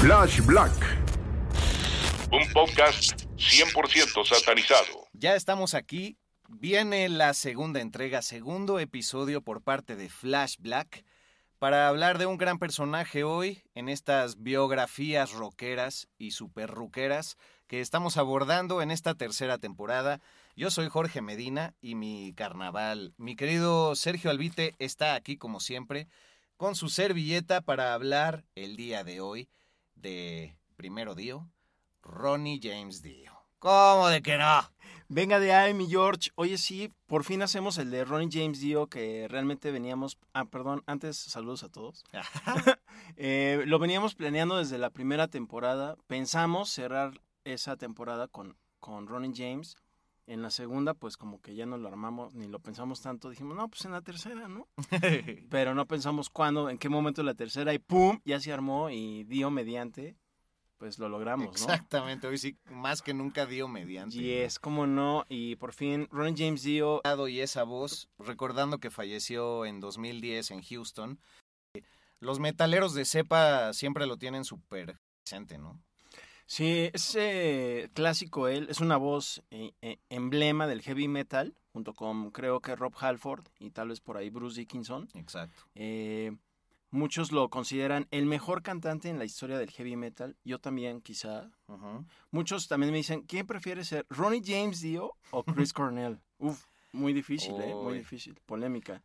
Flash Black. Un podcast 100% satanizado. Ya estamos aquí. Viene la segunda entrega, segundo episodio por parte de Flash Black para hablar de un gran personaje hoy en estas biografías rockeras y super ruqueras que estamos abordando en esta tercera temporada. Yo soy Jorge Medina y mi carnaval, mi querido Sergio Albite está aquí como siempre con su servilleta para hablar el día de hoy de primero Dio, Ronnie James Dio. ¿Cómo de que no? Venga de ahí, mi George. Oye, sí, por fin hacemos el de Ronnie James Dio, que realmente veníamos. Ah, perdón, antes saludos a todos. Eh, lo veníamos planeando desde la primera temporada. Pensamos cerrar esa temporada con, con Ronnie James. En la segunda, pues como que ya no lo armamos ni lo pensamos tanto. Dijimos, no, pues en la tercera, ¿no? Pero no pensamos cuándo, en qué momento la tercera. Y ¡pum! Ya se armó y Dio mediante pues lo logramos, ¿no? Exactamente, hoy sí, más que nunca dio mediante. Y es como no, y por fin Ronnie James dio... Y esa voz, recordando que falleció en 2010 en Houston, los metaleros de cepa siempre lo tienen súper presente, ¿no? Sí, ese clásico él, es una voz eh, eh, emblema del heavy metal, junto con creo que Rob Halford y tal vez por ahí Bruce Dickinson. Exacto. Eh, Muchos lo consideran el mejor cantante en la historia del heavy metal. Yo también, quizá. Muchos también me dicen, ¿quién prefiere ser Ronnie James Dio o Chris Cornell? Uf, muy difícil, ¿eh? Muy difícil. Polémica.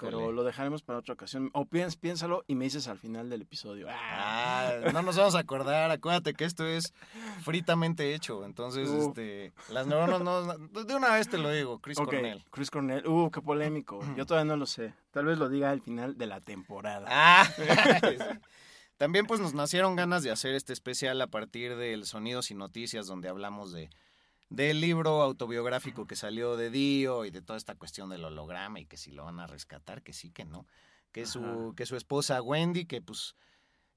Pero lo dejaremos para otra ocasión. O piénsalo y me dices al final del episodio. Ah, no nos vamos a acordar. Acuérdate que esto es fritamente hecho. Entonces, este, las neuronas no. De una vez te lo digo, Chris Cornell. Chris Cornell. Uh, qué polémico. Yo todavía no lo sé. Tal vez lo diga al final de la temporada. Ah, También, pues, nos nacieron ganas de hacer este especial a partir del Sonidos y Noticias, donde hablamos de del libro autobiográfico que salió de Dio y de toda esta cuestión del holograma y que si lo van a rescatar, que sí, que no. Que su, que su esposa Wendy, que pues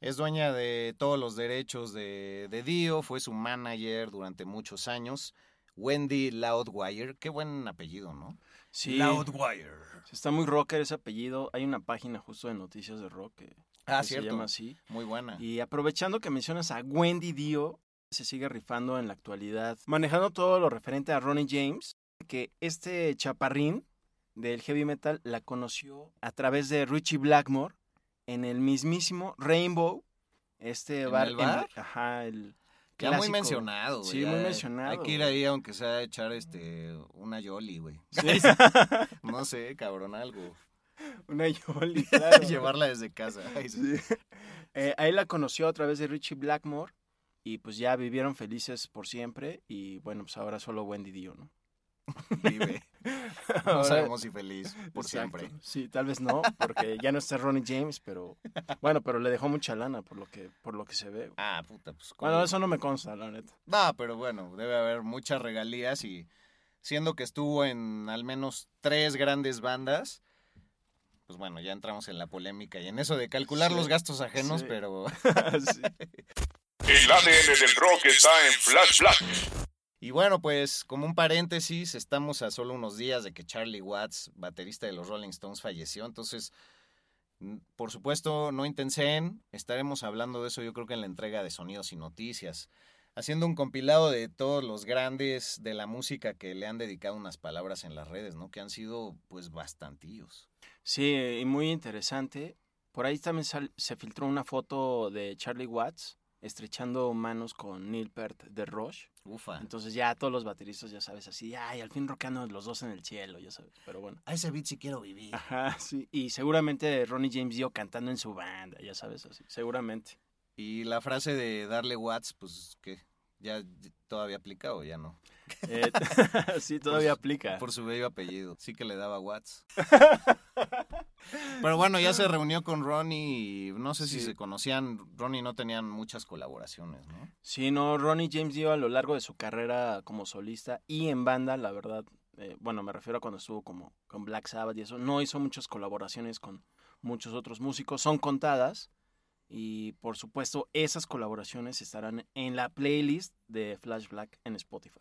es dueña de todos los derechos de, de Dio, fue su manager durante muchos años. Wendy Loudwire, qué buen apellido, ¿no? Sí. Loudwire. Está muy rocker ese apellido. Hay una página justo de noticias de rock que, ah, se llama así. Muy buena. Y aprovechando que mencionas a Wendy Dio, se sigue rifando en la actualidad, manejando todo lo referente a Ronnie James, que este chaparrín del heavy metal la conoció a través de Richie Blackmore en el mismísimo Rainbow, este bar, el bar? ajá, el ya muy mencionado, güey. Sí, muy mencionado. Hay que ir ahí aunque sea a echar este una Yoli, güey. no sé, cabrón, algo. Una Yoli, claro. Llevarla desde casa. Eh, ahí la conoció a través de Richie Blackmore y pues ya vivieron felices por siempre y bueno, pues ahora solo Wendy Dio, ¿no? Vive. No sabemos si feliz por siempre. Sí, tal vez no, porque ya no está Ronnie James, pero bueno, pero le dejó mucha lana por lo que por lo que se ve. Ah, puta, pues. Bueno, eso no me consta, la neta. No, pero bueno, debe haber muchas regalías y siendo que estuvo en al menos tres grandes bandas, pues bueno, ya entramos en la polémica y en eso de calcular los gastos ajenos, pero El ADN del rock está en Flash Black. Y bueno, pues como un paréntesis, estamos a solo unos días de que Charlie Watts, baterista de los Rolling Stones, falleció. Entonces, por supuesto, no intensen, estaremos hablando de eso yo creo que en la entrega de Sonidos y Noticias, haciendo un compilado de todos los grandes de la música que le han dedicado unas palabras en las redes, ¿no? Que han sido pues bastantillos. Sí, y muy interesante por ahí también se filtró una foto de Charlie Watts estrechando manos con Neil Peart de Rush. Ufa. Entonces ya todos los bateristas, ya sabes, así, ay, al fin rockeando los dos en el cielo, ya sabes. Pero bueno. A ese beat sí quiero vivir. Ajá, sí. Y seguramente Ronnie James Dio cantando en su banda, ya sabes, así. Seguramente. Y la frase de darle Watts, pues, ¿qué? ¿Ya todavía aplica o ya no? Eh, sí, todavía aplica. Por su bello apellido. Sí que le daba Watts. Pero bueno, ya se reunió con Ronnie y no sé si se conocían. Ronnie no tenían muchas colaboraciones, ¿no? Sí, no, Ronnie James dio a lo largo de su carrera como solista y en banda, la verdad, eh, bueno, me refiero a cuando estuvo como con Black Sabbath y eso, no hizo muchas colaboraciones con muchos otros músicos, son contadas y por supuesto esas colaboraciones estarán en la playlist de Flash Black en Spotify.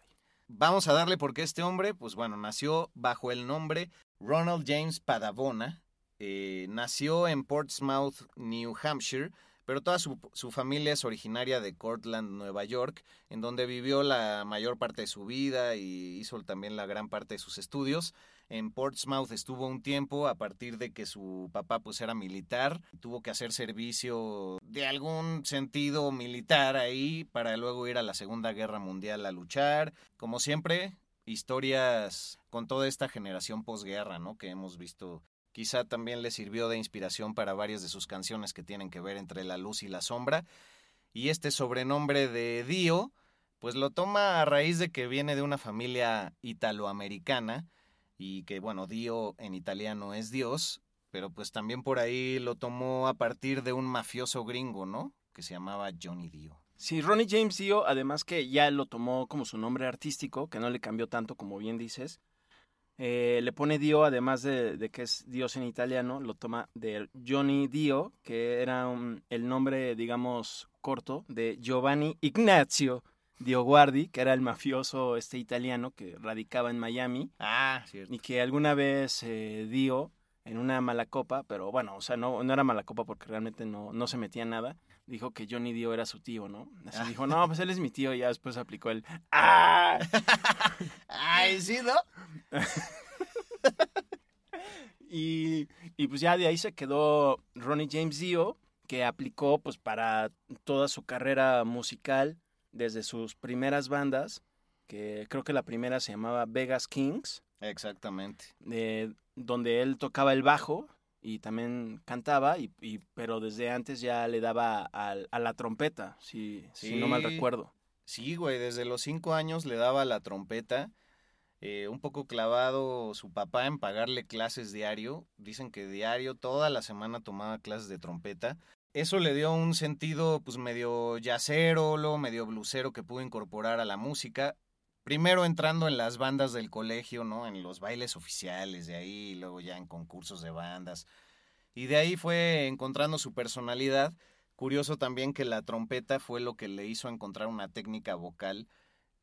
Vamos a darle porque este hombre, pues bueno, nació bajo el nombre Ronald James Padavona. Eh, nació en Portsmouth, New Hampshire, pero toda su, su, familia es originaria de Cortland, Nueva York, en donde vivió la mayor parte de su vida y hizo también la gran parte de sus estudios. En Portsmouth estuvo un tiempo a partir de que su papá pues era militar, tuvo que hacer servicio de algún sentido militar ahí para luego ir a la Segunda Guerra Mundial a luchar. Como siempre, historias con toda esta generación posguerra, ¿no? Que hemos visto quizá también le sirvió de inspiración para varias de sus canciones que tienen que ver entre la luz y la sombra. Y este sobrenombre de Dio, pues lo toma a raíz de que viene de una familia italoamericana y que bueno, Dio en italiano es Dios, pero pues también por ahí lo tomó a partir de un mafioso gringo, ¿no? Que se llamaba Johnny Dio. Sí, Ronnie James Dio, además que ya lo tomó como su nombre artístico, que no le cambió tanto como bien dices. Eh, le pone Dio, además de, que es Dios en italiano, lo toma de Johnny Dio, que era el nombre, digamos, corto de Giovanni Ignazio Dioguardi, que era el mafioso este italiano que radicaba en Miami. Ah, cierto. Y que alguna vez eh, Dio en una mala copa, pero bueno, o sea, no, no era mala copa porque realmente no, no se metía nada. Dijo que Johnny Dio era su tío, ¿no? Así ah. dijo, no, pues él es mi tío, y ya después aplicó el ¡Ah! ¡Ay, sí, no! y, y pues ya de ahí se quedó Ronnie James Dio, que aplicó pues para toda su carrera musical desde sus primeras bandas, que creo que la primera se llamaba Vegas Kings. Exactamente. donde él tocaba el bajo y también cantaba, y, pero desde antes ya le daba a, la trompeta, si, si no mal recuerdo. Sí, güey, desde los cinco años le daba la trompeta. Eh, un poco clavado su papá en pagarle clases diario. Dicen que diario, toda la semana tomaba clases de trompeta eso le dio un sentido pues medio lo medio blusero que pudo incorporar a la música. Primero entrando en las bandas del colegio, ¿no? En los bailes oficiales de ahí, y luego ya en concursos de bandas. Y de ahí fue encontrando su personalidad. Curioso también que la trompeta fue lo que le hizo encontrar una técnica vocal,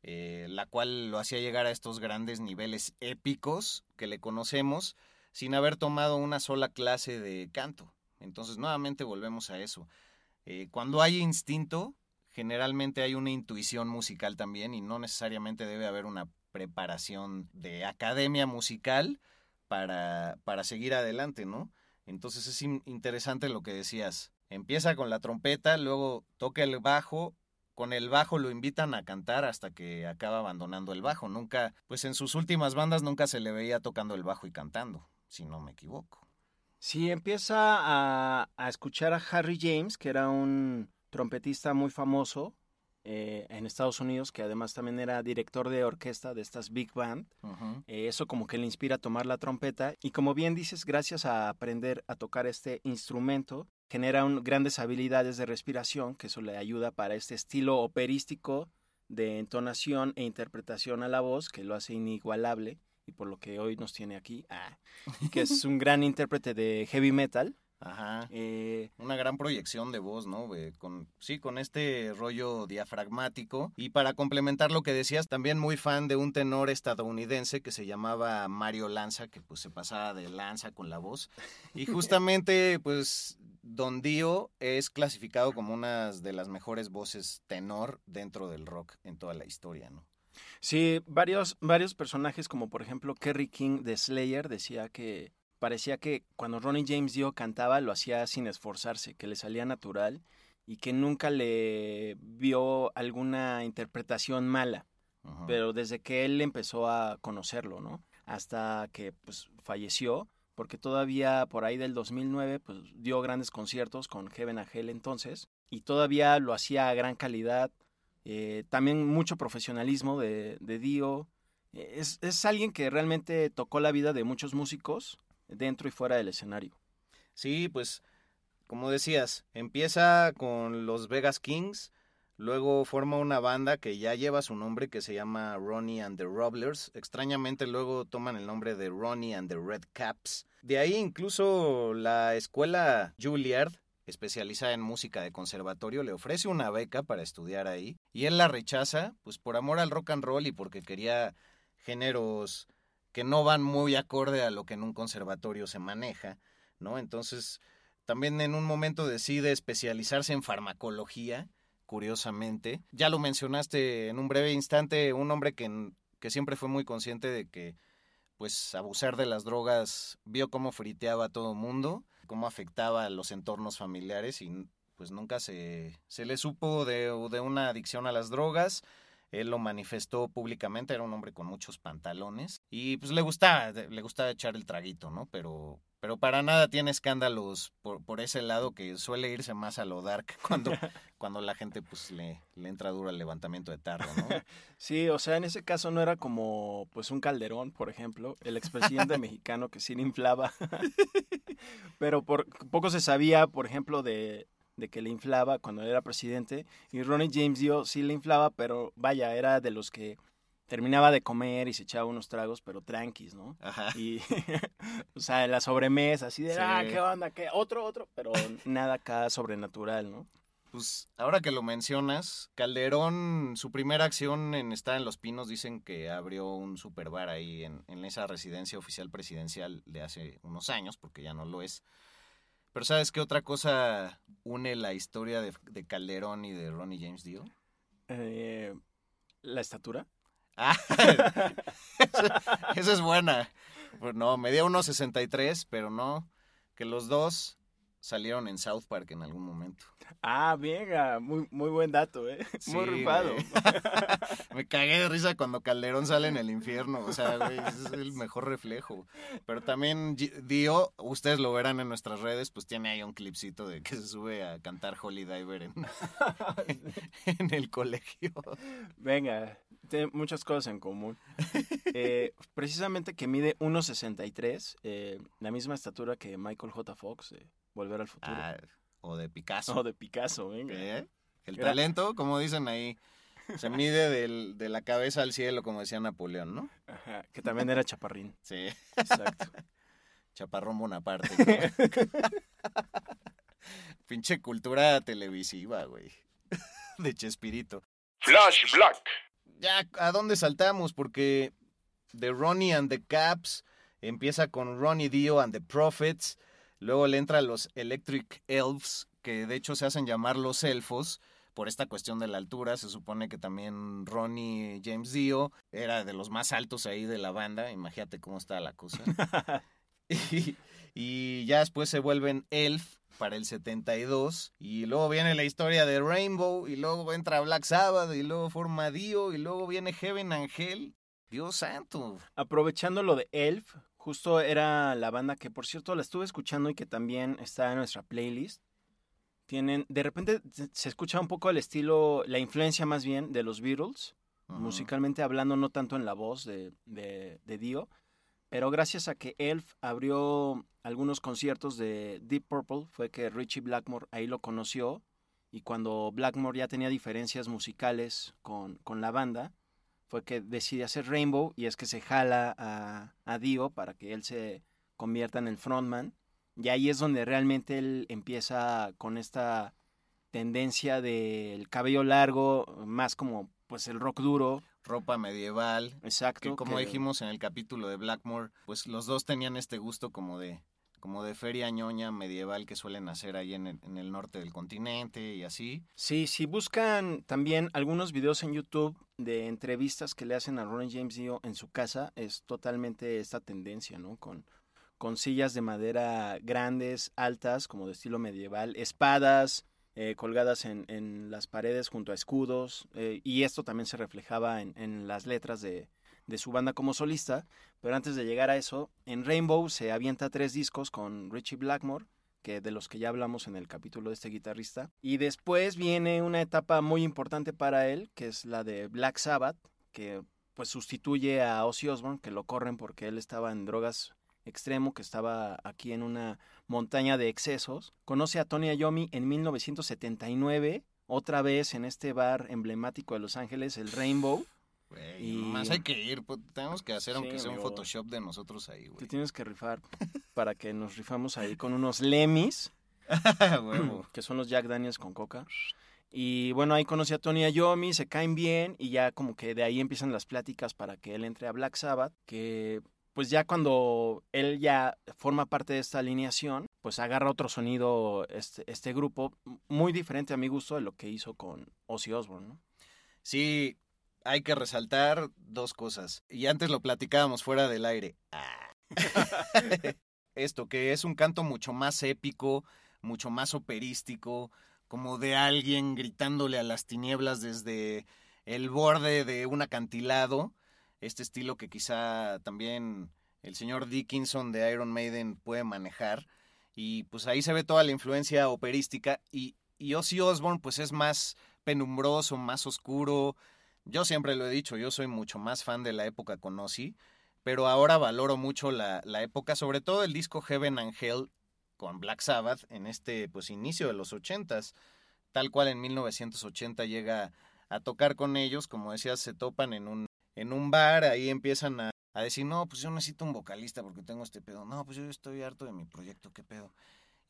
eh, la cual lo hacía llegar a estos grandes niveles épicos que le conocemos, sin haber tomado una sola clase de canto. Entonces, nuevamente volvemos a eso. Eh, cuando hay instinto, generalmente hay una intuición musical también y no necesariamente debe haber una preparación de academia musical para, para seguir adelante, ¿no? Entonces es interesante lo que decías. Empieza con la trompeta, luego toca el bajo, con el bajo lo invitan a cantar hasta que acaba abandonando el bajo. Nunca, pues en sus últimas bandas nunca se le veía tocando el bajo y cantando, si no me equivoco. Sí, empieza a, escuchar a Harry James, que era un trompetista muy famoso eh, en Estados Unidos, que además también era director de orquesta de estas big band. Eh, eso como que le inspira a tomar la trompeta. Y como bien dices, gracias a aprender a tocar este instrumento, genera grandes habilidades de respiración, que eso le ayuda para este estilo operístico de entonación e interpretación a la voz, que lo hace inigualable y por lo que hoy nos tiene aquí, ah, que es un gran intérprete de heavy metal. Ajá. Eh, una gran proyección de voz, ¿no? con, sí, con este rollo diafragmático. Y para complementar lo que decías, también muy fan de un tenor estadounidense que se llamaba Mario Lanza, que pues se pasaba de lanza con la voz. Y justamente, pues, Don Dio es clasificado como una de las mejores voces tenor dentro del rock en toda la historia, ¿no? Sí, varios, varios personajes, como por ejemplo Kerry King de Slayer, decía que parecía que cuando Ronnie James Dio cantaba lo hacía sin esforzarse, que le salía natural y que nunca le vio alguna interpretación mala. Pero desde que él empezó a conocerlo, ¿no? Hasta que pues falleció, porque todavía por ahí del 2009 pues dio grandes conciertos con Heaven Hell entonces y todavía lo hacía a gran calidad, eh, también mucho profesionalismo de, de Dio. Es, es alguien que realmente tocó la vida de muchos músicos dentro y fuera del escenario. Sí, pues como decías, empieza con los Vegas Kings, luego forma una banda que ya lleva su nombre que se llama Ronnie and the Roblers. Extrañamente luego toman el nombre de Ronnie and the Red Caps. De ahí incluso la escuela Juilliard, especializada en música de conservatorio, le ofrece una beca para estudiar ahí y él la rechaza, pues por amor al rock and roll y porque quería géneros que no van muy acorde a lo que en un conservatorio se maneja, ¿no? Entonces, también en un momento decide especializarse en farmacología, curiosamente. Ya lo mencionaste en un breve instante, un hombre que, que siempre fue muy consciente de que pues abusar de las drogas vio cómo friteaba a todo mundo, cómo afectaba a los entornos familiares y pues nunca se, se le supo de, de una adicción a las drogas él lo manifestó públicamente, era un hombre con muchos pantalones y pues le gustaba, le gustaba echar el traguito, ¿no? Pero, pero para nada tiene escándalos por, por ese lado que suele irse más a lo dark cuando, cuando la gente pues le, le entra duro al levantamiento de tarro, ¿no? Sí, o sea, en ese caso no era como pues un Calderón, por ejemplo, el expresidente mexicano que sí le inflaba. pero por poco se sabía, por ejemplo, de de que le inflaba cuando era presidente. Y Ronnie James Dio sí le inflaba, pero vaya, era de los que terminaba de comer y se echaba unos tragos, pero tranquis, ¿no? Ajá. Y, o sea, la sobremesa, así de, ah, qué onda, qué, otro, otro, pero nada acá sobrenatural, ¿no? Pues ahora que lo mencionas, Calderón, su primera acción en estar en Los Pinos, dicen que abrió un super bar ahí en, en esa residencia oficial presidencial de hace unos años, porque ya no lo es. Pero ¿sabes qué otra cosa une la historia de, Calderón y de Ronnie James Dio? Eh, ¿La estatura? Ah, esa es buena. Pues no, medía 1.63, pero no. Que los dos salieron en South Park en algún momento. Ah, venga, muy, muy buen dato, ¿eh? muy rifado. Me cagué de risa cuando Calderón sale en el infierno, o sea, güey, es el mejor reflejo. Pero también Dio, ustedes lo verán en nuestras redes, pues tiene ahí un clipcito de que se sube a cantar Holy Diver en, en el colegio. Venga, tiene muchas cosas en común. Eh, precisamente que mide 1.63, eh, la misma estatura que Michael J. Fox. Eh, Volver al futuro. Ah, o de Picasso. O de Picasso, venga. ¿Eh? El talento, como dicen ahí, se mide del, de la cabeza al cielo, como decía Napoleón, ¿no? Ajá, que también era chaparrín. Sí. Exacto. Chaparrón Bonaparte. Pinche cultura televisiva, güey. De Chespirito. Flash Black. Ya, ¿a dónde saltamos? Porque The Ronnie and the Caps empieza con Ronnie Dio and the Prophets. Luego le entran los Electric Elves, que de hecho se hacen llamar los elfos por esta cuestión de la altura. Se supone que también Ronnie James Dio era de los más altos ahí de la banda. Imagínate cómo está la cosa. y, ya después se vuelven Elf para el 72. Y luego viene la historia de Rainbow. Y luego entra Black Sabbath. Y luego forma Dio. Y luego viene Heaven Angel. Dios santo. Aprovechando lo de Elf, Justo era la banda que, por cierto, la estuve escuchando y que también está en nuestra playlist. Tienen, de repente se escucha un poco el estilo, la influencia más bien de los Beatles, musicalmente hablando, no tanto en la voz de, de, de, Dio, pero gracias a que Elf abrió algunos conciertos de Deep Purple, fue que Richie Blackmore ahí lo conoció y cuando Blackmore ya tenía diferencias musicales con, con la banda, fue que decide hacer Rainbow y es que se jala a, a Dio para que él se convierta en el frontman. Y ahí es donde realmente él empieza con esta tendencia del cabello largo, más como pues el rock duro. Ropa medieval. Exacto. como dijimos en el capítulo de Blackmore, pues los dos tenían este gusto como de como de feria ñoña medieval que suelen hacer ahí en el, norte del continente y así. Sí, si buscan también algunos videos en YouTube de entrevistas que le hacen a Ronnie James Dio en su casa, es totalmente esta tendencia, ¿no? Con, con sillas de madera grandes, altas, como de estilo medieval, espadas eh, colgadas en, en, las paredes junto a escudos, eh, y esto también se reflejaba en, en las letras de, de su banda como solista, pero antes de llegar a eso, en Rainbow se avienta tres discos con Richie Blackmore, que de los que ya hablamos en el capítulo de este guitarrista, y después viene una etapa muy importante para él, que es la de Black Sabbath, que pues sustituye a Ozzy Osbourne, que lo corren porque él estaba en drogas extremo, que estaba aquí en una montaña de excesos. Conoce a Tony Iommi en 1979, otra vez en este bar emblemático de Los Ángeles, el Rainbow. Y más hay que ir, pues, tenemos que hacer aunque sea un Photoshop de nosotros ahí, güey. Te tienes que rifar para que nos rifamos ahí con unos Lemis, que son los Jack Daniels con coca. Y bueno, ahí conoce a Tony Iommi, se caen bien y ya como que de ahí empiezan las pláticas para que él entre a Black Sabbath, que pues ya cuando él ya forma parte de esta alineación, pues agarra otro sonido este, este grupo, muy diferente a mi gusto de lo que hizo con Ozzy Osbourne, ¿no? Sí, hay que resaltar dos cosas. Y antes lo platicábamos fuera del aire. Ah. Esto, que es un canto mucho más épico, mucho más operístico, como de alguien gritándole a las tinieblas desde el borde de un acantilado este estilo que quizá también el señor Dickinson de Iron Maiden puede manejar. Y pues ahí se ve toda la influencia operística. Y, y Ozzy Osbourne pues es más penumbroso, más oscuro. Yo siempre lo he dicho, yo soy mucho más fan de la época con Ozzy, pero ahora valoro mucho la, la época, sobre todo el disco Heaven and Hell con Black Sabbath en este pues inicio de los ochentas, tal cual en 1980 llega a tocar con ellos, como decías, se topan en un en un bar, ahí empiezan a, decir, no, pues yo necesito un vocalista porque tengo este pedo. No, pues yo estoy harto de mi proyecto, qué pedo.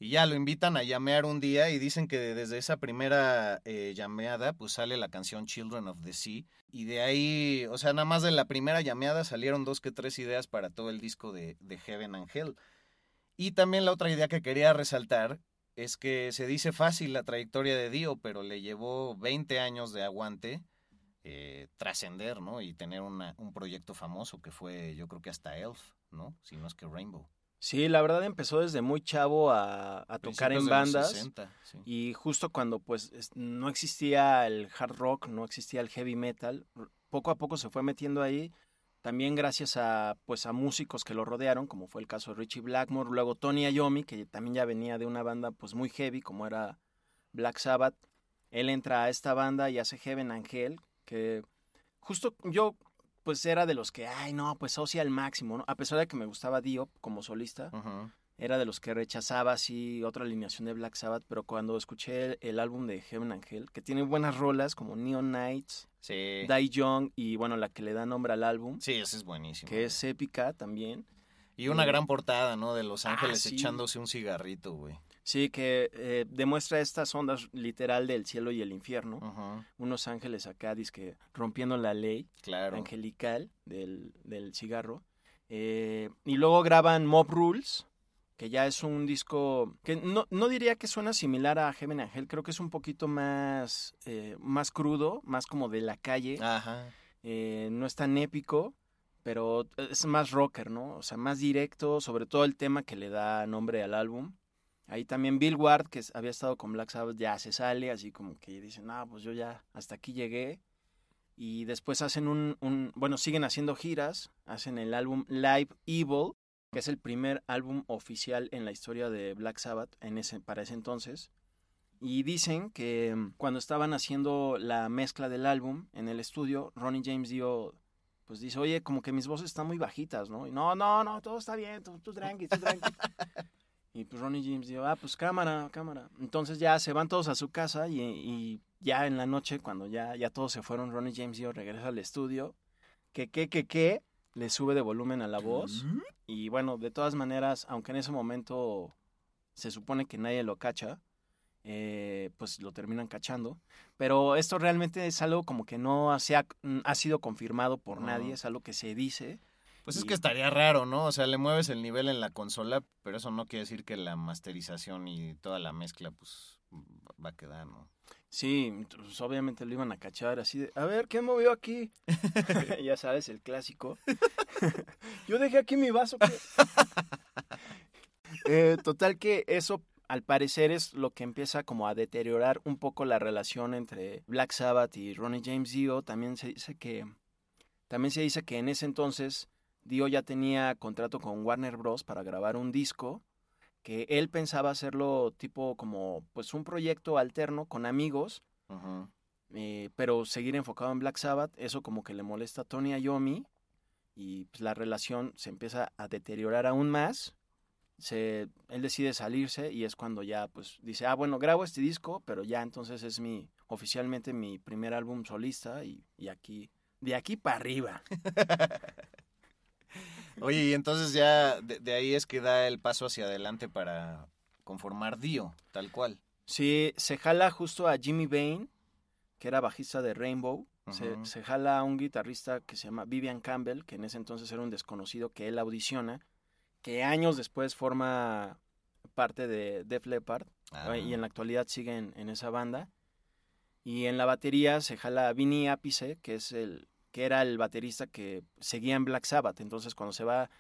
Y ya lo invitan a llamear un día y dicen que desde esa primera eh, llameada pues sale la canción Children of the Sea. Y de ahí, o sea, nada más de la primera llameada salieron dos que tres ideas para todo el disco de, Heaven and Hell. Y también la otra idea que quería resaltar es que se dice fácil la trayectoria de Dio, pero le llevó 20 años de aguante eh, trascender, ¿no? Y tener un proyecto famoso que fue, yo creo que hasta Elf, ¿no? Si no es que Rainbow. Sí, la verdad empezó desde muy chavo a, tocar en bandas. Y justo cuando pues no existía el hard rock, no existía el heavy metal, poco a poco se fue metiendo ahí. También gracias a pues a músicos que lo rodearon, como fue el caso de Richie Blackmore, luego Tony Iommi, que también ya venía de una banda pues muy heavy, como era Black Sabbath. Él entra a esta banda y hace Heaven Angel, que justo yo pues era de los que, ay no, pues Ozzy al máximo, ¿no? A pesar de que me gustaba Dio como solista, era de los que rechazaba así otra alineación de Black Sabbath, pero cuando escuché el, álbum de Heaven Angel, que tiene buenas rolas como Neon Nights, sí. Die Young y bueno, la que le da nombre al álbum. Sí, esa es buenísimo. Que es épica también. Y una gran portada, ¿no? De Los ah, Ángeles echándose un cigarrito, güey. Sí, que eh, demuestra estas ondas literal del cielo y el infierno. Unos ángeles acá, que rompiendo la ley angelical del, cigarro. Eh, y luego graban Mob Rules, que ya es un disco que no, no, diría que suena similar a Heaven Angel, creo que es un poquito más, eh, más crudo, más como de la calle. Ajá. no es tan épico, pero es más rocker, ¿no? O sea, más directo, sobre todo el tema que le da nombre al álbum. Ahí también Bill Ward, que había estado con Black Sabbath, ya se sale, así como que dicen, ah, pues yo ya hasta aquí llegué. Y después hacen un, un, bueno, siguen haciendo giras, hacen el álbum Live Evil, que es el primer álbum oficial en la historia de Black Sabbath en ese, para ese entonces. Y dicen que mm, cuando estaban haciendo la mezcla del álbum en el estudio, Ronnie James dio, pues dice, oye, como que mis voces están muy bajitas, ¿no? Y no, no, no, todo está bien, tú, tú tranqui, tú tranqui. Y pues Ronnie James dijo, ah, pues cámara, cámara. Entonces ya se van todos a su casa y, ya en la noche, cuando ya, ya todos se fueron, Ronnie James dijo, regresa al estudio, que, que, que, que, le sube de volumen a la voz. Y bueno, de todas maneras, aunque en ese momento se supone que nadie lo cacha, eh, pues lo terminan cachando. Pero esto realmente es algo como que no ha, ha sido confirmado por nadie, es algo que se dice. Pues es que estaría raro, ¿no? O sea, le mueves el nivel en la consola, pero eso no quiere decir que la masterización y toda la mezcla, pues, va a quedar, ¿no? Sí, pues obviamente lo iban a cachar así de, a ver, ¿quién movió aquí? ya sabes, el clásico. Yo dejé aquí mi vaso. Eh, total que eso al parecer es lo que empieza como a deteriorar un poco la relación entre Black Sabbath y Ronnie James Dio. También se dice que también se dice que en ese entonces Dio ya tenía contrato con Warner Bros. para grabar un disco que él pensaba hacerlo tipo como pues un proyecto alterno con amigos, eh, pero seguir enfocado en Black Sabbath, eso como que le molesta a Tony Iommi y pues, la relación se empieza a deteriorar aún más. Se, él decide salirse y es cuando ya pues dice, ah, bueno, grabo este disco, pero ya entonces es mi, oficialmente mi primer álbum solista y, aquí, de aquí para arriba. Oye, y entonces ya de, ahí es que da el paso hacia adelante para conformar Dio, tal cual. Sí, se jala justo a Jimmy Bain, que era bajista de Rainbow. se, se, jala a un guitarrista que se llama Vivian Campbell, que en ese entonces era un desconocido que él audiciona que años después forma parte de Def Leppard y en la actualidad sigue en, esa banda. Y en la batería se jala a Vinny Appice, que es el que era el baterista que seguía en Black Sabbath. Entonces cuando se va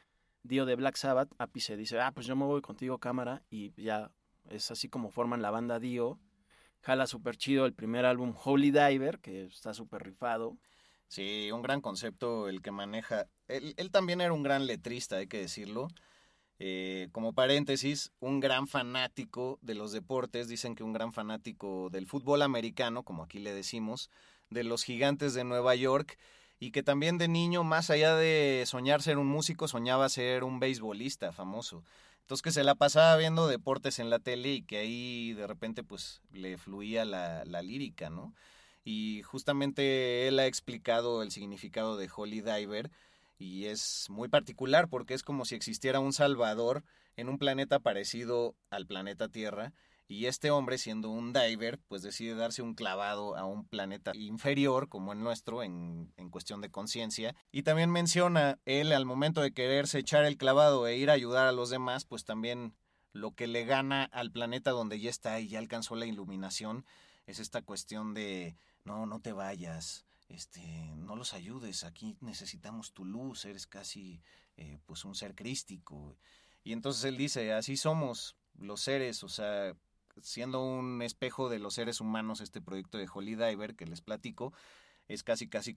Dio de Black Sabbath, Appice dice, ah, pues yo me voy contigo cámara y ya es así como forman la banda Dio. Jala súper chido el primer álbum Holy Diver, que está súper rifado. Sí, un gran concepto el que maneja. Él, él, también era un gran letrista, hay que decirlo. Eh, como paréntesis, un gran fanático de los deportes, dicen que un gran fanático del fútbol americano, como aquí le decimos, de los gigantes de Nueva York, y que también de niño, más allá de soñar ser un músico, soñaba ser un beisbolista famoso. Entonces que se la pasaba viendo deportes en la tele y que ahí de repente pues le fluía la, la lírica, ¿no? Y justamente él ha explicado el significado de Holy Diver, y es muy particular porque es como si existiera un Salvador en un planeta parecido al planeta Tierra y este hombre siendo un diver pues decide darse un clavado a un planeta inferior como el nuestro en, en cuestión de conciencia y también menciona él al momento de quererse echar el clavado e ir a ayudar a los demás pues también lo que le gana al planeta donde ya está y ya alcanzó la iluminación es esta cuestión de no, no te vayas, este, no los ayudes, aquí necesitamos tu luz, eres casi eh, pues un ser crístico. Y entonces él dice, así somos los seres, o sea, siendo un espejo de los seres humanos este proyecto de Holy Diver que les platico, es casi casi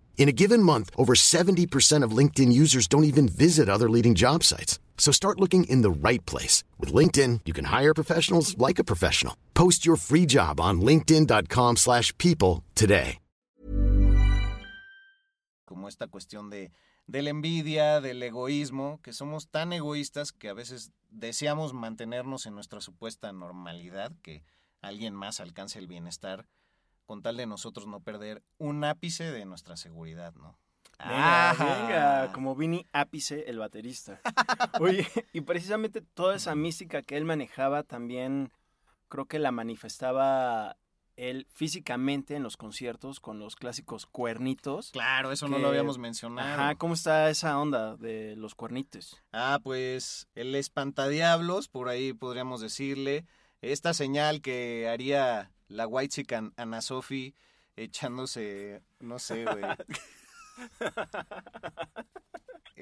In a given month, over 70% of LinkedIn users don't even visit other leading job sites. So start looking in the right place. With LinkedIn, you can hire professionals like a professional. Post your free job on linkedin.com slash people today. Como esta cuestión de, de la envidia, del egoísmo, que somos tan egoístas que a veces deseamos mantenernos en nuestra supuesta normalidad, que alguien más alcance el bienestar, con tal de nosotros no perder un ápice de nuestra seguridad, ¿no? Venga, venga, como Vini Ápice, el baterista. Oye, y precisamente toda esa mística que él manejaba también creo que la manifestaba él físicamente en los conciertos con los clásicos cuernitos. Claro, eso no lo habíamos mencionado. Ajá, ¿cómo está esa onda de los cuernitos? Ah, pues el espantadiablos, por ahí podríamos decirle. Esta señal que haría la White Chicken Ana Sophie echándose, no sé, güey.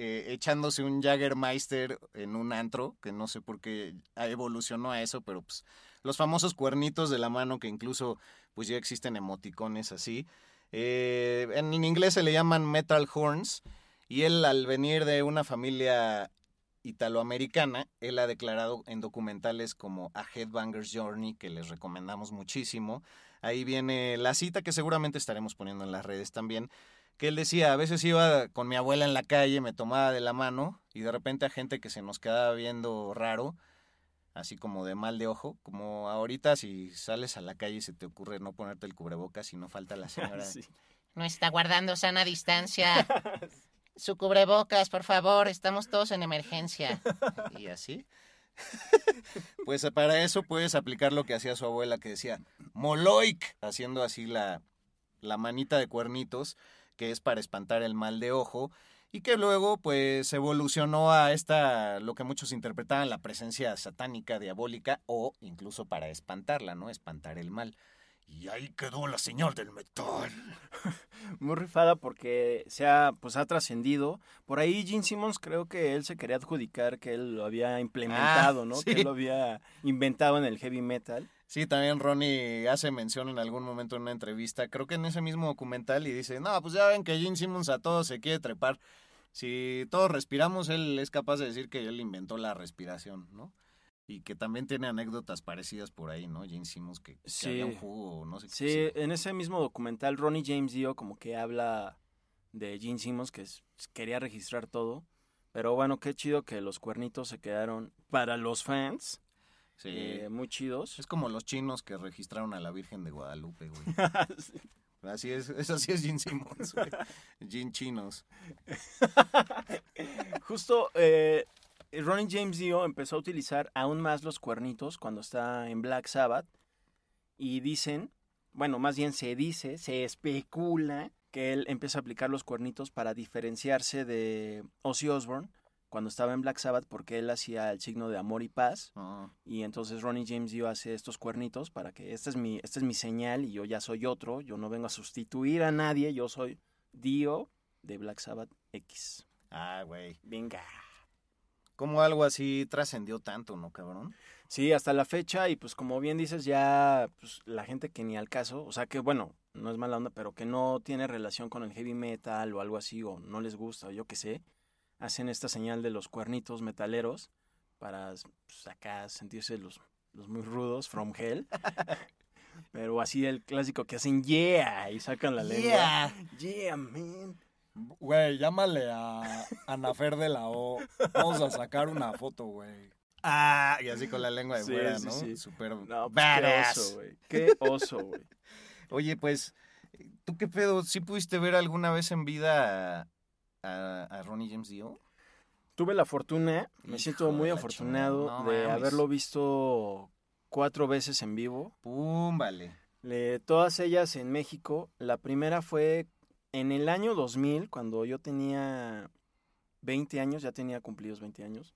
Eh, echándose un Jaggermeister en un antro, que no sé por qué evolucionó a eso, pero pues los famosos cuernitos de la mano que incluso pues ya existen emoticones así. Eh, en inglés se le llaman metal horns y él al venir de una familia italoamericana, él ha declarado en documentales como A Headbanger's Journey, que les recomendamos muchísimo. Ahí viene la cita que seguramente estaremos poniendo en las redes también, que él decía, a veces iba con mi abuela en la calle, me tomaba de la mano y de repente a gente que se nos quedaba viendo raro, así como de mal de ojo, como ahorita si sales a la calle y se te ocurre no ponerte el cubrebocas y no falta la señora. No está guardando sana distancia. Su cubrebocas, por favor, estamos todos en emergencia. Y así. pues para eso puedes aplicar lo que hacía su abuela que decía Moloik, haciendo así la, la manita de cuernitos, que es para espantar el mal de ojo y que luego pues evolucionó a esta, lo que muchos interpretaban la presencia satánica, diabólica o incluso para espantarla, ¿no? Espantar el mal. Y ahí quedó la señal del metal. Muy rifada porque se ha, pues, ha trascendido. Por ahí Gene Simmons creo que él se quería adjudicar que él lo había implementado, Ah, ¿no? sí. Que él lo había inventado en el heavy metal. Sí, también Ronnie hace mención en algún momento en una entrevista, creo que en ese mismo documental, y dice, no, pues ya ven que Gene Simmons a todos se quiere trepar. Si todos respiramos, él es capaz de decir que él inventó la respiración, ¿no? Y que también tiene anécdotas parecidas por ahí, ¿no? Gene Simmons, que, que Sí. había un jugo, no sé qué. Sí, en ese mismo documental Ronnie James Dio como que habla de Gene Simmons que quería registrar todo. Pero bueno, qué chido que los cuernitos se quedaron para los fans. Sí. eh, muy chidos. Es como los chinos que registraron a la Virgen de Guadalupe, güey. Así es, eso sí es Gene Simmons, güey. Gene Chinos. Justo eh, Ronnie James Dio empezó a utilizar aún más los cuernitos cuando está en Black Sabbath. Y dicen, bueno, más bien se dice, se especula que él empieza a aplicar los cuernitos para diferenciarse de Ozzy Osbourne cuando estaba en Black Sabbath porque él hacía el signo de amor y paz. Ah, Y entonces Ronnie James Dio hace estos cuernitos para que esta es mi, esta es mi señal y yo ya soy otro. Yo no vengo a sustituir a nadie, yo soy Dio de Black Sabbath X. ah, güey. Venga. Como algo así trascendió tanto, ¿no, cabrón? Sí, hasta la fecha, y pues como bien dices, ya pues, la gente que ni al caso, o sea que bueno, no es mala onda, pero que no tiene relación con el heavy metal o algo así, o no les gusta, o yo qué sé, hacen esta señal de los cuernitos metaleros para pues, acá sentirse los, los muy rudos, from hell. pero así el clásico que hacen yeah y sacan la lengua. Yeah, man. Güey, llámale a Anafer de la O. Vamos a sacar una foto, güey. Ah, y así con la lengua de Sí, fuera, sí, ¿no? sí. Súper No, pues, badass. qué oso, güey. Qué oso, güey. Oye, pues, ¿tú qué pedo? ¿Sí pudiste ver alguna vez en vida a, a- a Ronnie James Dio? Tuve la fortuna, me Hijo siento muy afortunado no de mames. haberlo visto cuatro veces en vivo. Pum, vale. Le- todas ellas en México. La primera fue en el año 2000, cuando yo tenía 20 años, ya tenía cumplidos 20 años.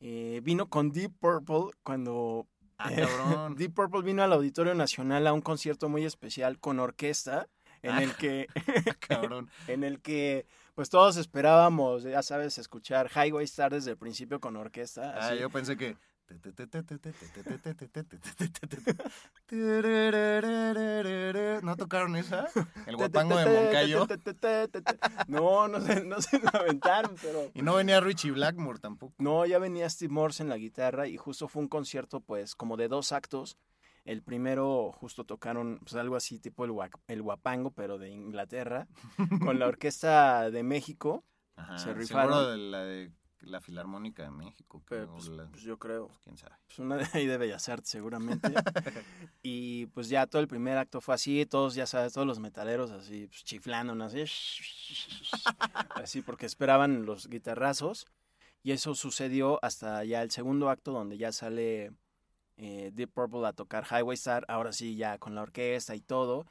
Eh, vino con Deep Purple cuando Ah, cabrón. Deep Purple vino al Auditorio Nacional a un concierto muy especial con orquesta en Ah. el que cabrón. en el que pues todos esperábamos, ya sabes, escuchar Highway Star desde el principio con orquesta. Ah, así. yo pensé que... ¿No tocaron esa? El guapango de Moncayo. No, no se, no se la aventaron. Y no venía Richie Blackmore tampoco. No, ya venía Steve Morse en la guitarra y justo fue un concierto pues como de dos actos. El primero justo tocaron pues algo así tipo el, el guapango, pero de Inglaterra, con la Orquesta de México. Ajá, Se seguro rifaron. de la de la Filarmónica de México. Creo, pues, la- pues yo creo. pues, quién sabe. Pues una de ahí de Bellas Artes, seguramente. y pues ya todo el primer acto fue así, todos, ya sabes, todos los metaleros así, pues, chiflando, así, así, porque esperaban los guitarrazos. Y eso sucedió hasta ya el segundo acto, donde ya sale eh, Deep Purple a tocar Highway Star, ahora sí, ya con la orquesta y todo.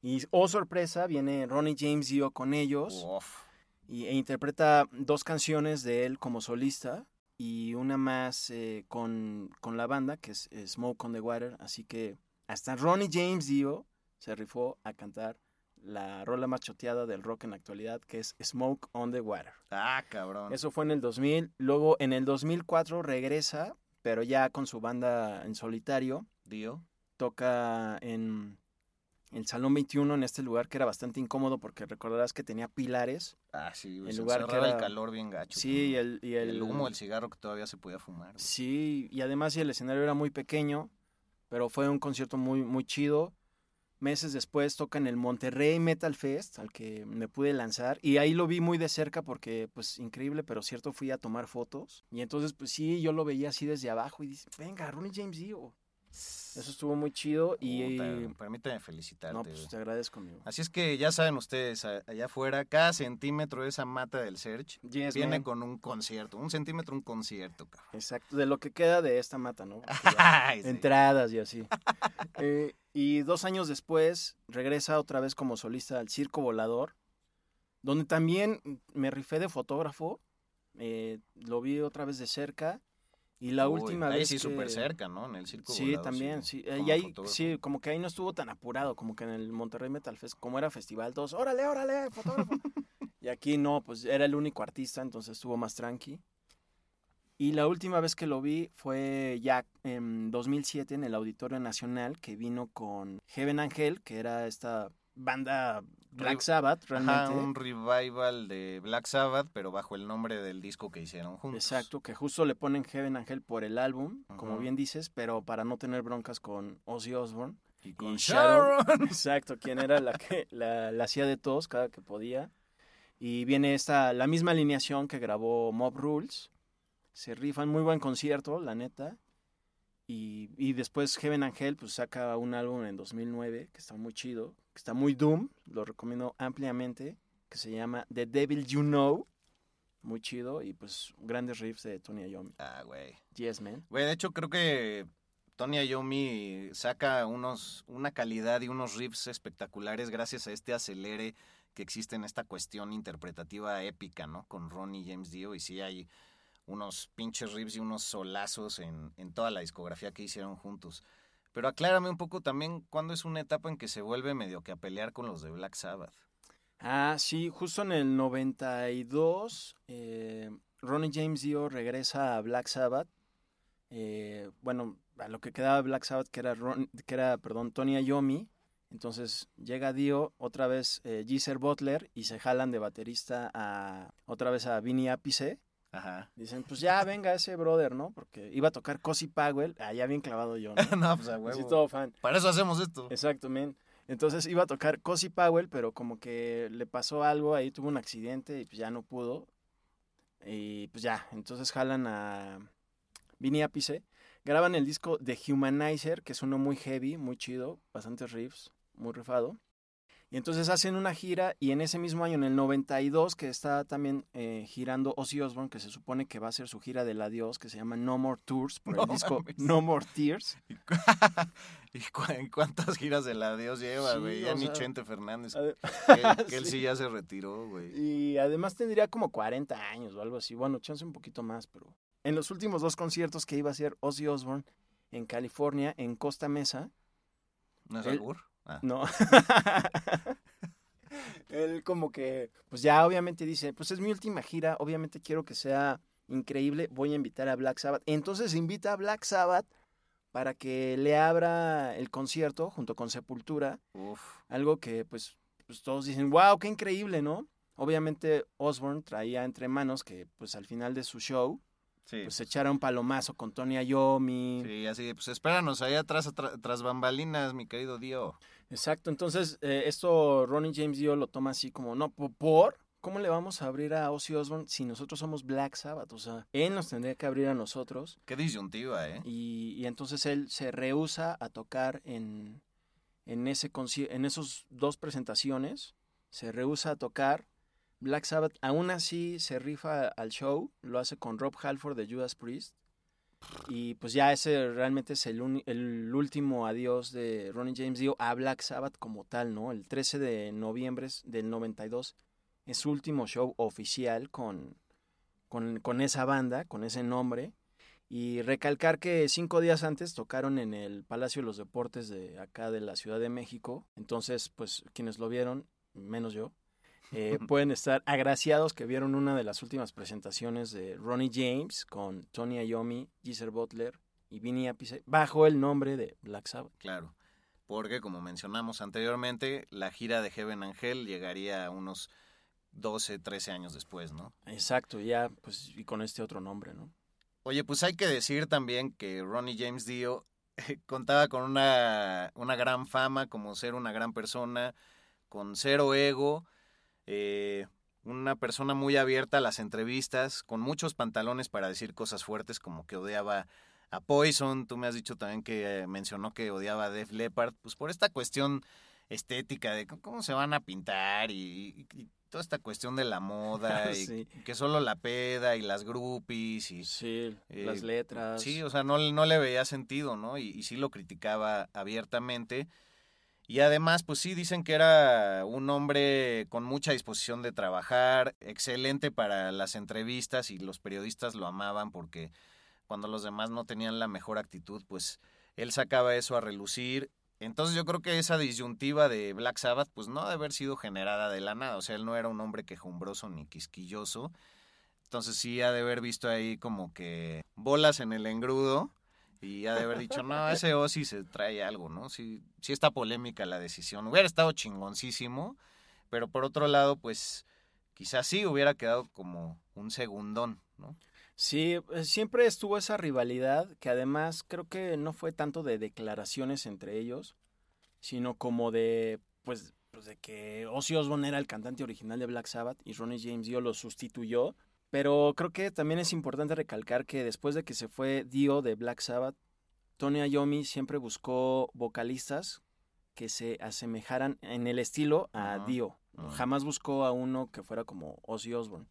Y, oh sorpresa, viene Ronnie James Dio con ellos Uf. Y, e interpreta dos canciones de él como solista y una más eh, con, con la banda, que es Smoke on the Water. Así que hasta Ronnie James Dio se rifó a cantar la rola más choteada del rock en la actualidad, que es Smoke on the Water. Ah, cabrón. Eso fue en el 2000. Luego en el 2004 regresa, pero ya con su banda en solitario. Dio. Toca en el Salón 21, en este lugar que era bastante incómodo porque recordarás que tenía pilares. Ah, sí, güey. El se lugar que era- el calor bien gacho. Sí, y el, y el, el humo, el cigarro que todavía se podía fumar. güey. Sí, y además el escenario era muy pequeño, pero fue un concierto muy, muy chido. Meses después toca en el Monterrey Metal Fest, al que me pude lanzar, y ahí lo vi muy de cerca porque, pues, increíble, pero cierto, fui a tomar fotos. Y entonces, pues sí, yo lo veía así desde abajo y dice, venga, Ronnie James Dio. Eso estuvo muy chido y... Puta, permíteme felicitarte. no, pues te agradezco, amigo. Así es que ya saben ustedes, allá afuera, cada centímetro de esa mata del Search Yes, viene man. con un concierto. Un centímetro, un concierto, cabrón. Exacto, de lo que queda de esta mata, ¿no? Ay, sí. entradas y así. Eh, y dos años después regresa otra vez como solista al Circo Volador, donde también me rifé de fotógrafo. eh, lo vi otra vez de cerca. Y la Uy, última ahí vez. sí, que- súper cerca, ¿no? En el circo. Sí, también, sí. Como Y ahí, sí, como que ahí no estuvo tan apurado, como que en el Monterrey Metal Fest, como era festival, todos, órale, órale, fotógrafo. y aquí no, pues era el único artista, entonces estuvo más tranqui. Y la última vez que lo vi fue ya en 2007 en el Auditorio Nacional, que vino con Heaven Angel, que era esta banda Black Sabbath, realmente. Ajá, un revival de Black Sabbath, pero bajo el nombre del disco que hicieron juntos. Exacto, que justo le ponen Heaven Angel por el álbum, como bien dices, pero para no tener broncas con Ozzy Osbourne. Y con y Sharon. Sharon. Exacto, quien era la que la, la hacía de todos cada que podía. Y viene esta, la misma alineación que grabó Mob Rules. Se rifan, muy buen concierto, la neta. Y, y después Heaven Angel pues saca un álbum en 2009 que está muy chido, que está muy doom, lo recomiendo ampliamente, que se llama The Devil You Know. Muy chido y pues grandes riffs de Tony Iommi. Ah, güey. Yes, man. Güey, de hecho creo que Tony Iommi saca unos, una calidad y unos riffs espectaculares gracias a este acelere que existe en esta cuestión interpretativa épica, ¿no? Con Ronnie James Dio y sí hay unos pinches riffs y unos solazos en, en toda la discografía que hicieron juntos. Pero aclárame un poco también cuándo es una etapa en que se vuelve medio que a pelear con los de Black Sabbath. Ah, sí, justo en el 92, eh, Ronnie James Dio regresa a Black Sabbath. Eh, bueno, a lo que quedaba Black Sabbath, que era, que era perdón, Tony Iommi. Entonces llega Dio, otra vez eh, Geezer Butler, y se jalan de baterista a otra vez a Vinny Appice. Ajá. Dicen, pues ya venga ese brother, ¿no? Porque iba a tocar Cosi Powell, allá bien clavado yo, ¿no? no, pues a huevo. todo fan. Para eso hacemos esto. Exacto. Entonces iba a tocar Cosi Powell, pero como que le pasó algo, ahí tuvo un accidente y pues ya no pudo. Y pues ya, entonces jalan a Vinny Appice. Graban el disco The Humanizer, que es uno muy heavy, muy chido, bastantes riffs, muy rifado. Y entonces hacen una gira y en ese mismo año, en el 92, que está también eh, girando Ozzy Osbourne, que se supone que va a ser su gira del adiós, que se llama No More Tours, por No el disco mames. No More Tears. ¿Y, cu- ¿Y cu- en cuántas giras del adiós lleva, Sí, güey? ya o ni sea, Chente Fernández. Que, que él sí ya se retiró, güey. Y además tendría como 40 años o algo así. Bueno, chance un poquito más, pero. En los últimos dos conciertos que iba a hacer Ozzy Osbourne en California, en Costa Mesa, ¿No es él- albur? Ah. no. Él como que, pues ya obviamente dice, pues es mi última gira, obviamente quiero que sea increíble, voy a invitar a Black Sabbath. Entonces invita a Black Sabbath para que le abra el concierto junto con Sepultura. Uf. Algo que pues, pues todos dicen, wow, qué increíble, ¿no? Obviamente Osborne traía entre manos que pues al final de su show Sí. pues se echara un palomazo con Tony Iommi. Sí, así pues espéranos ahí atrás, tras bambalinas, mi querido Dio. Exacto, entonces eh, esto Ronnie James Dio lo toma así como, no, po- por, ¿cómo le vamos a abrir a Ozzy Osbourne si nosotros somos Black Sabbath? O sea, él nos tendría que abrir a nosotros. Qué disyuntiva, ¿eh? Y, y entonces él se rehúsa a tocar en, en, ese en esos dos presentaciones, se rehúsa a tocar. Black Sabbath aún así se rifa al show, lo hace con Rob Halford de Judas Priest. Y pues ya ese realmente es el, el último adiós de Ronnie James Dio a Black Sabbath como tal, ¿no? El 13 de noviembre del 92 es su último show oficial con, con, con esa banda, con ese nombre. Y recalcar que cinco días antes tocaron en el Palacio de los Deportes de acá de la Ciudad de México. Entonces, pues quienes lo vieron, menos yo, eh, pueden estar agraciados que vieron una de las últimas presentaciones de Ronnie James con Tony Iommi, Geezer Butler y Vinny Appice bajo el nombre de Black Sabbath. Claro, porque como mencionamos anteriormente, la gira de Heaven Angel llegaría a unos 12, 13 años después, ¿no? Exacto, ya pues y con este otro nombre, ¿no? Oye, pues hay que decir también que Ronnie James Dio contaba con una, una gran fama como ser una gran persona, con cero ego, eh, una persona muy abierta a las entrevistas, con muchos pantalones para decir cosas fuertes como que odiaba a Poison, tú me has dicho también que eh, mencionó que odiaba a Def Leppard, pues por esta cuestión estética de cómo se van a pintar y, toda esta cuestión de la moda y que solo la peda y las groupies y sí, las eh, letras. Sí, o sea, no, no le veía sentido, ¿no? Y, y sí lo criticaba abiertamente. Y además, pues sí, dicen que era un hombre con mucha disposición de trabajar, excelente para las entrevistas y los periodistas lo amaban porque cuando los demás no tenían la mejor actitud, pues él sacaba eso a relucir. Entonces yo creo que esa disyuntiva de Black Sabbath pues no debe haber sido generada de la nada, o sea, él no era un hombre quejumbroso ni quisquilloso, entonces sí ha de haber visto ahí como que bolas en el engrudo y ha de haber dicho, no, ese Ozzy se trae algo, ¿no? Sí, sí está polémica la decisión, hubiera estado chingoncísimo, pero por otro lado pues quizás sí hubiera quedado como un segundón, ¿no? Sí, eh, siempre estuvo esa rivalidad que además creo que no fue tanto de declaraciones entre ellos, sino como de, pues, pues de que Ozzy Osbourne era el cantante original de Black Sabbath y Ronnie James Dio lo sustituyó. Pero creo que también es importante recalcar que después de que se fue Dio de Black Sabbath, Tony Iommi siempre buscó vocalistas que se asemejaran en el estilo a Dio. Jamás buscó a uno que fuera como Ozzy Osbourne.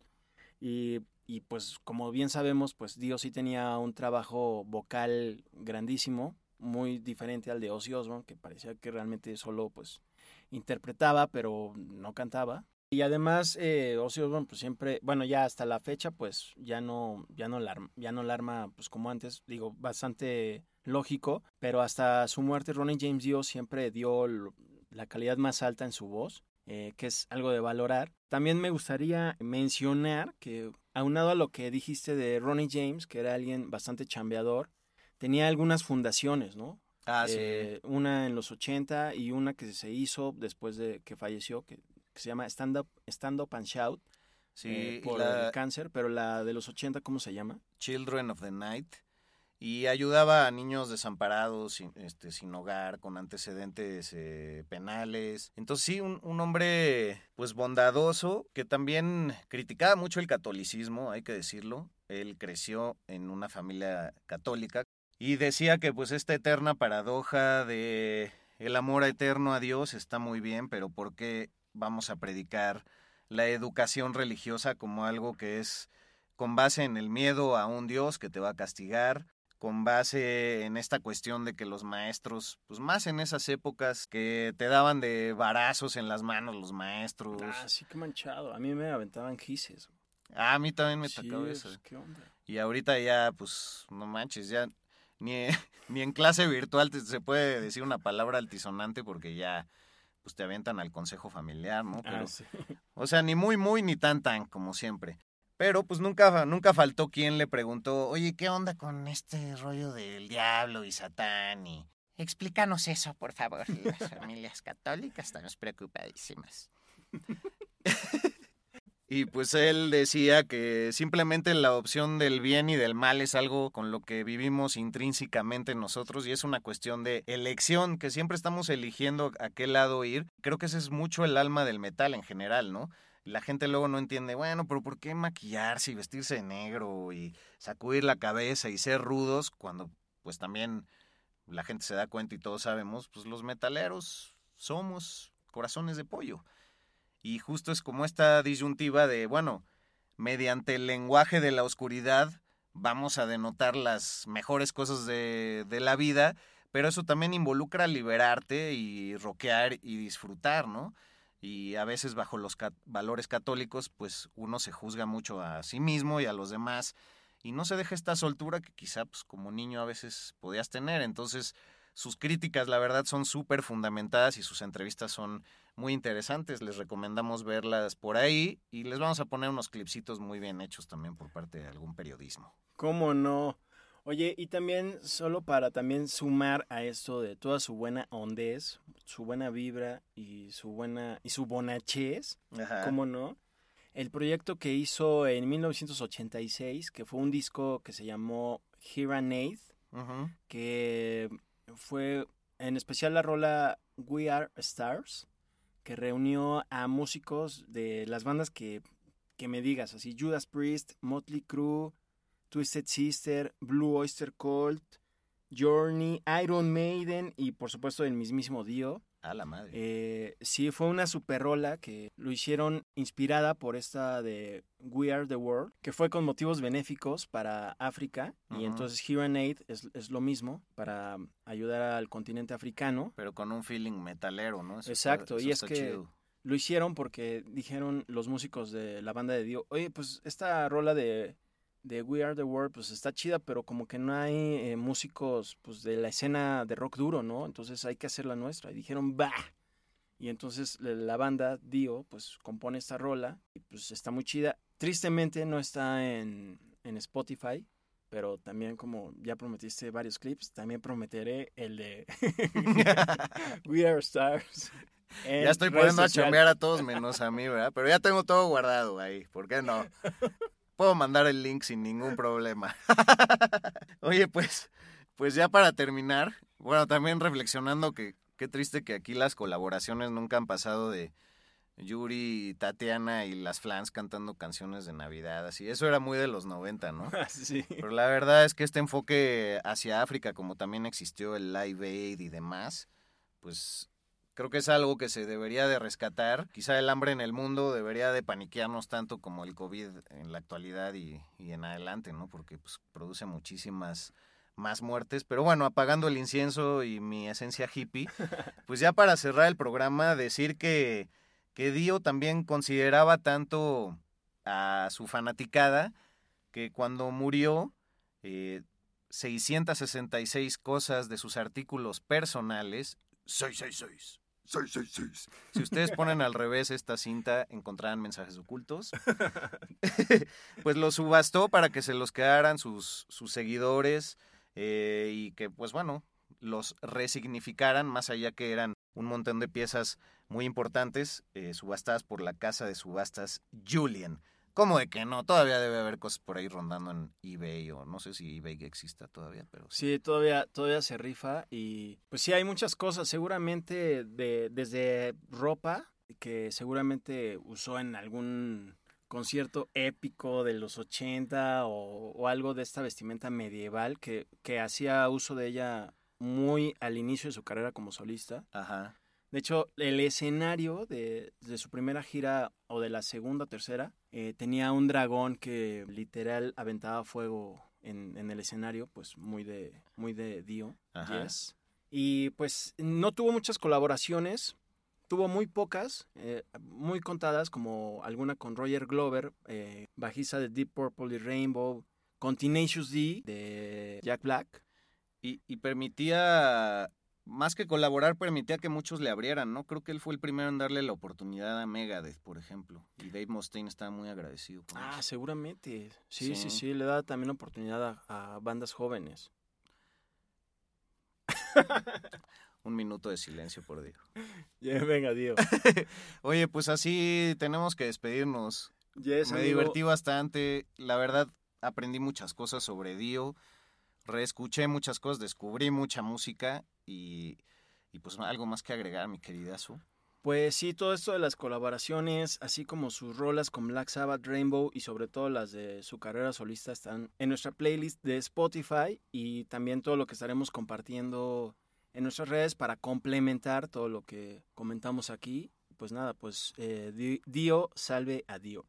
Y y pues como bien sabemos, pues Dio sí tenía un trabajo vocal grandísimo, muy diferente al de Ozzy Osbourne, que parecía que realmente solo pues interpretaba, pero no cantaba. Y además eh, Ozzy Osbourne pues siempre, bueno ya hasta la fecha pues ya no, ya no, la, ya no la arma pues como antes, digo, bastante lógico, pero hasta su muerte Ronnie James Dio siempre dio la calidad más alta en su voz, eh, que es algo de valorar. También me gustaría mencionar que aunado a lo que dijiste de Ronnie James, que era alguien bastante chambeador, tenía algunas fundaciones, ¿no? Ah, sí. Eh, una en los 80 y una que se hizo después de que falleció, que, se llama Stand Up, Stand Up and Shout. Sí, eh, por el cáncer, pero la de los 80, ¿cómo se llama? Children of the Night y ayudaba a niños desamparados, este, sin hogar, con antecedentes eh, penales. Entonces sí, un, un, hombre pues bondadoso que también criticaba mucho el catolicismo, hay que decirlo. Él creció en una familia católica y decía que pues esta eterna paradoja de el amor eterno a Dios está muy bien, pero ¿por qué vamos a predicar la educación religiosa como algo que es con base en el miedo a un Dios que te va a castigar, con base en esta cuestión de que los maestros, pues más en esas épocas que te daban de varazos en las manos los maestros. Ah, sí, qué manchado. A mí me aventaban gises. Ah, a mí también me eso. Pues, ¿Qué onda? Y ahorita ya, pues, no manches, ya ni, ni en clase virtual se puede decir una palabra altisonante porque ya, pues te avientan al consejo familiar, ¿no? ah, sí. O sea, ni muy, muy, ni tan, tan, como siempre. Pero pues nunca, nunca faltó quien le preguntó, oye, ¿qué onda con este rollo del diablo y Satán? Y explícanos eso, por favor. Las familias católicas estamos preocupadísimas. Y pues él decía que simplemente la opción del bien y del mal es algo con lo que vivimos intrínsecamente nosotros y es una cuestión de elección, que siempre estamos eligiendo a qué lado ir. Creo que ese es mucho el alma del metal en general, ¿no? la gente luego no entiende, bueno, pero ¿por qué maquillarse y vestirse de negro y sacudir la cabeza y ser rudos cuando pues también la gente se da cuenta y todos sabemos, pues los metaleros somos corazones de pollo. Y justo es como esta disyuntiva de, bueno, mediante el lenguaje de la oscuridad vamos a denotar las mejores cosas de, de la vida, pero eso también involucra liberarte y roquear y disfrutar, ¿no? Y a veces bajo los valores católicos, pues uno se juzga mucho a sí mismo y a los demás y no se deja esta soltura que quizá pues, como niño a veces podías tener. Entonces, sus críticas, la verdad, son súper fundamentadas y sus entrevistas son muy interesantes. Les recomendamos verlas por ahí y les vamos a poner unos clipsitos muy bien hechos también por parte de algún periodismo. ¿Cómo no? Oye, y también solo para también sumar a esto de toda su buena ondez, su buena vibra y su buena y su bonachez, ¿cómo no? El proyecto que hizo en 1986, que fue un disco que se llamó Here and que fue en especial la rola We Are Stars, que reunió a músicos de las bandas que, que me digas, así Judas Priest, Motley Crue, Twisted Sister, Blue Oyster Cult, Journey, Iron Maiden y por supuesto el mismísimo Dio. A la madre. Eh, sí, fue una super rola que lo hicieron inspirada por esta de We Are the World, que fue con motivos benéficos para África. Y entonces Here and Aid es, lo mismo para ayudar al continente africano. Pero con un feeling metalero, ¿no? Exacto, y es que lo hicieron porque dijeron los músicos de la banda de Dio, oye, pues esta rola de de We Are the World, pues está chida, pero como que no hay eh, músicos pues de la escena de rock duro, ¿no? Entonces hay que hacer la nuestra. Y dijeron, va. Y entonces la banda Dio, pues compone esta rola y pues está muy chida. Tristemente no está en, en Spotify, pero también como ya prometiste varios clips, también prometeré el de We Are Stars. Ya estoy poniendo a chambear a todos menos a mí, ¿verdad? Pero ya tengo todo guardado ahí, ¿por qué no? Puedo mandar el link sin ningún problema. Oye, pues, pues ya para terminar, bueno, también reflexionando que qué triste que aquí las colaboraciones nunca han pasado de Yuri y Tatiana y las Flans cantando canciones de Navidad, así. Eso era muy de los 90, ¿no? sí. Pero la verdad es que este enfoque hacia África, como también existió el Live Aid y demás, pues Creo que es algo que se debería de rescatar. Quizá el hambre en el mundo debería de paniquearnos tanto como el COVID en la actualidad y, en adelante, ¿no? Porque pues, produce muchísimas más muertes. Pero bueno, apagando el incienso y mi esencia hippie, pues ya para cerrar el programa, decir que, que Dio también consideraba tanto a su fanaticada que cuando murió, eh, 666 cosas de sus artículos personales 666. 666. Si ustedes ponen al revés esta cinta, encontrarán mensajes ocultos. pues lo subastó para que se los quedaran sus, sus seguidores eh, y que, pues bueno, los resignificaran, más allá que eran un montón de piezas muy importantes, eh, subastadas por la casa de subastas Julian. ¿Cómo de que no? Todavía debe haber cosas por ahí rondando en eBay o no sé si eBay exista todavía, pero sí. todavía todavía se rifa y pues sí hay muchas cosas, seguramente de desde ropa que seguramente usó en algún concierto épico de los 80 o, o algo de esta vestimenta medieval que, que hacía uso de ella muy al inicio de su carrera como solista. Ajá. De hecho, el escenario de, su primera gira o de la segunda o tercera eh, tenía un dragón que literal aventaba fuego en, el escenario, pues muy de, muy de Dio. Yes. Y pues no tuvo muchas colaboraciones, tuvo muy pocas, eh, muy contadas, como alguna con Roger Glover, eh, bajista de Deep Purple y Rainbow, con Tenacious D de Jack Black. Y, y permitía más que colaborar, permitía que muchos le abrieran, ¿no? Creo que él fue el primero en darle la oportunidad a Megadeth, por ejemplo. Y Dave Mustaine estaba muy agradecido. ah, seguramente. Sí, sí, sí, le da también oportunidad a, bandas jóvenes. Un minuto de silencio por Dios. venga, Dios. Oye, pues así tenemos que despedirnos. Me divertí bastante. La verdad, aprendí muchas cosas sobre Dio reescuché muchas cosas, descubrí mucha música y, y pues algo más que agregar, mi queridazo. Pues sí, todo esto de las colaboraciones, así como sus rolas con Black Sabbath, Rainbow y sobre todo las de su carrera solista están en nuestra playlist de Spotify y también todo lo que estaremos compartiendo en nuestras redes para complementar todo lo que comentamos aquí. Pues nada, pues eh, Dio salve a Dio.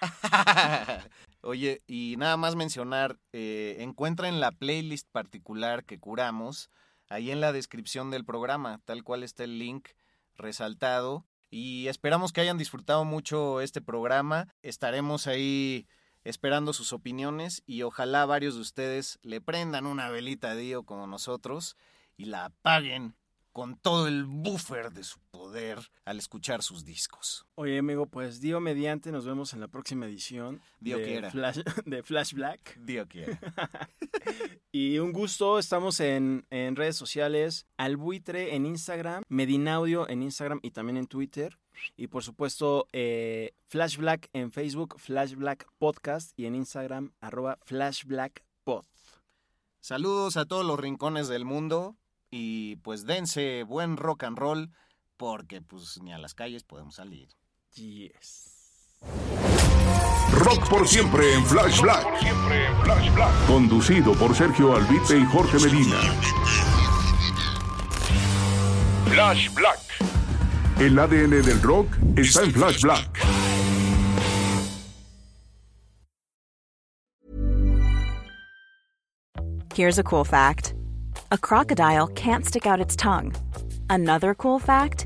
Oye, y nada más mencionar, eh, encuentren la playlist particular que curamos ahí en la descripción del programa, tal cual está el link resaltado. Y esperamos que hayan disfrutado mucho este programa. Estaremos ahí esperando sus opiniones y ojalá varios de ustedes le prendan una velita a Dio como nosotros y la apaguen con todo el buffer de su poder al escuchar sus discos. Oye, amigo, pues Dio mediante, nos vemos en la próxima edición Dio de, Flash, de Flash Black. Dio quiera. y un gusto, estamos en, en redes sociales, Albuitre en Instagram, Medinaudio en Instagram y también en Twitter. Y por supuesto, eh, Flash Black en Facebook, Flash Black Podcast y en Instagram, arroba Flash Black Pod. Saludos a todos los rincones del mundo y pues dense buen rock and roll porque pues ni a las calles podemos salir. Yes. Rock por siempre en Flash Black. Conducido por Sergio Albite y Jorge Medina. Flash Black. El ADN del rock está en Flash Black. Here's a cool fact. A crocodile can't stick out its tongue. Another cool fact